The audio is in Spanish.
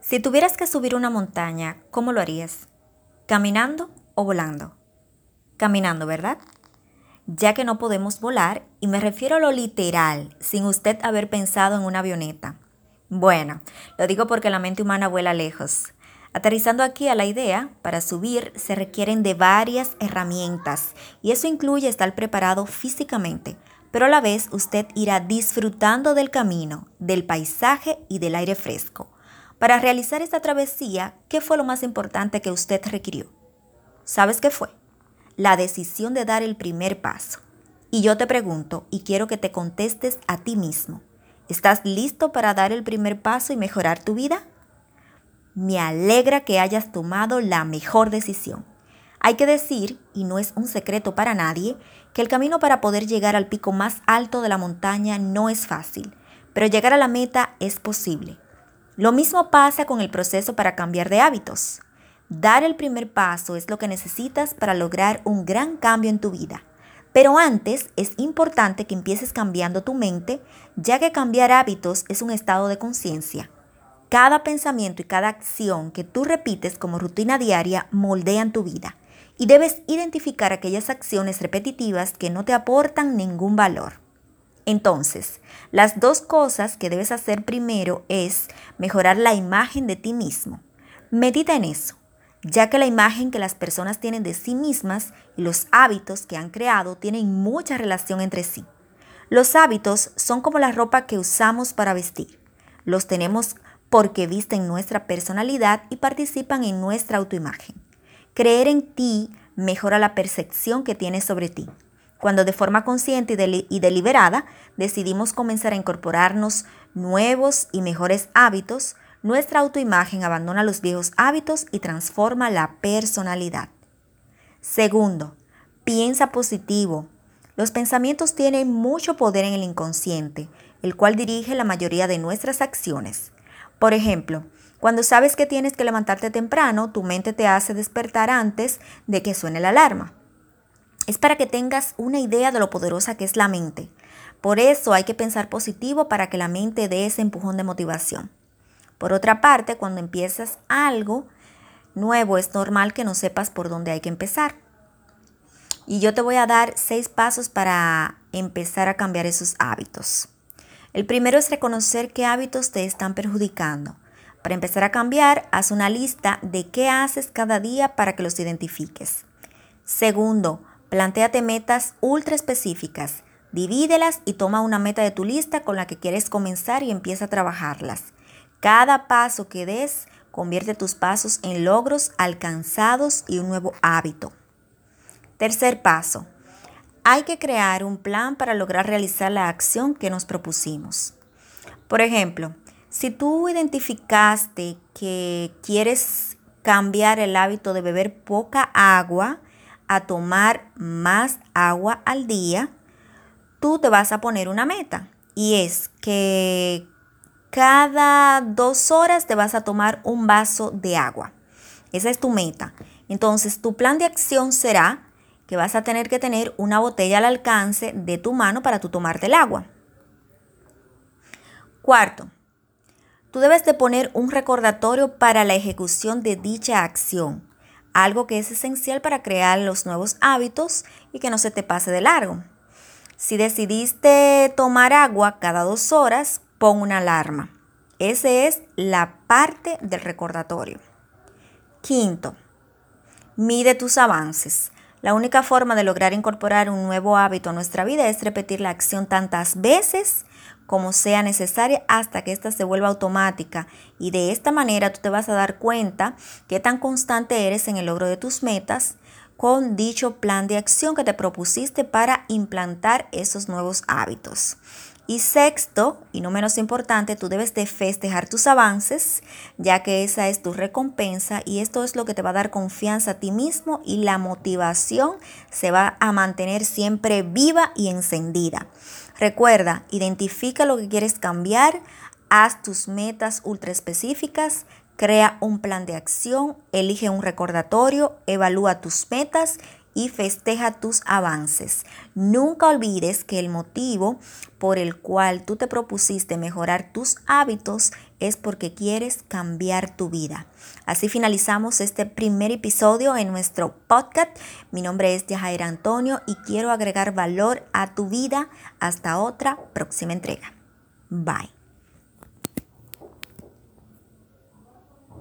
Si tuvieras que subir una montaña, ¿cómo lo harías? ¿Caminando o volando? Caminando, ¿verdad? Ya que no podemos volar, y me refiero a lo literal, sin usted haber pensado en una avioneta. Bueno, lo digo porque la mente humana vuela lejos. Aterrizando aquí a la idea, para subir se requieren de varias herramientas y eso incluye estar preparado físicamente, pero a la vez usted irá disfrutando del camino, del paisaje y del aire fresco. Para realizar esta travesía, ¿qué fue lo más importante que usted requirió? ¿Sabes qué fue? La decisión de dar el primer paso. Y yo te pregunto, y quiero que te contestes a ti mismo, ¿estás listo para dar el primer paso y mejorar tu vida? Me alegra que hayas tomado la mejor decisión. Hay que decir, y no es un secreto para nadie, que el camino para poder llegar al pico más alto de la montaña no es fácil, pero llegar a la meta es posible. Lo mismo pasa con el proceso para cambiar de hábitos. Dar el primer paso es lo que necesitas para lograr un gran cambio en tu vida. Pero antes es importante que empieces cambiando tu mente, ya que cambiar hábitos es un estado de conciencia. Cada pensamiento y cada acción que tú repites como rutina diaria moldean tu vida y debes identificar aquellas acciones repetitivas que no te aportan ningún valor. Entonces, las dos cosas que debes hacer primero es mejorar la imagen de ti mismo. Medita en eso, ya que la imagen que las personas tienen de sí mismas y los hábitos que han creado tienen mucha relación entre sí. Los hábitos son como la ropa que usamos para vestir. Los tenemos porque visten nuestra personalidad y participan en nuestra autoimagen. Creer en ti mejora la percepción que tienes sobre ti cuando de forma consciente y, deliberada decidimos comenzar a incorporarnos nuevos y mejores hábitos, nuestra autoimagen abandona los viejos hábitos y transforma la personalidad. Segundo, piensa positivo. Los pensamientos tienen mucho poder en el inconsciente, el cual dirige la mayoría de nuestras acciones. Por ejemplo, cuando sabes que tienes que levantarte temprano, tu mente te hace despertar antes de que suene la alarma es para que tengas una idea de lo poderosa que es la mente. Por eso hay que pensar positivo para que la mente dé ese empujón de motivación. Por otra parte, cuando empiezas algo nuevo, es normal que no sepas por dónde hay que empezar. Y yo te voy a dar seis pasos para empezar a cambiar esos hábitos. El primero es reconocer qué hábitos te están perjudicando. Para empezar a cambiar, haz una lista de qué haces cada día para que los identifiques. Segundo, Plantéate metas ultra específicas. Divídelas y toma una meta de tu lista con la que quieres comenzar y empieza a trabajarlas. Cada paso que des convierte tus pasos en logros alcanzados y un nuevo hábito. Tercer paso. Hay que crear un plan para lograr realizar la acción que nos propusimos. Por ejemplo, si tú identificaste que quieres cambiar el hábito de beber poca agua, a tomar más agua al día, tú te vas a poner una meta y es que cada dos horas te vas a tomar un vaso de agua. Esa es tu meta. Entonces, tu plan de acción será que vas a tener que tener una botella al alcance de tu mano para tú tomarte el agua. Cuarto, tú debes de poner un recordatorio para la ejecución de dicha acción algo que es esencial para crear los nuevos hábitos y que no se te pase de largo. Si decidiste tomar agua cada dos horas, pon una alarma. Esa es la parte del recordatorio. Quinto, mide tus avances. La única forma de lograr incorporar un nuevo hábito a nuestra vida es repetir la acción tantas veces como sea necesaria hasta que ésta se vuelva automática y de esta manera tú te vas a dar cuenta qué tan constante eres en el logro de tus metas con dicho plan de acción que te propusiste para implantar esos nuevos hábitos. Y sexto, y no menos importante, tú debes de festejar tus avances, ya que esa es tu recompensa y esto es lo que te va a dar confianza a ti mismo y la motivación se va a mantener siempre viva y encendida. Recuerda, identifica lo que quieres cambiar, haz tus metas ultra específicas, crea un plan de acción, elige un recordatorio, evalúa tus metas y festeja tus avances. Nunca olvides que el motivo por el cual tú te propusiste mejorar tus hábitos es porque quieres cambiar tu vida. Así finalizamos este primer episodio en nuestro podcast. Mi nombre es Yajaira Antonio y quiero agregar valor a tu vida. Hasta otra próxima entrega. Bye.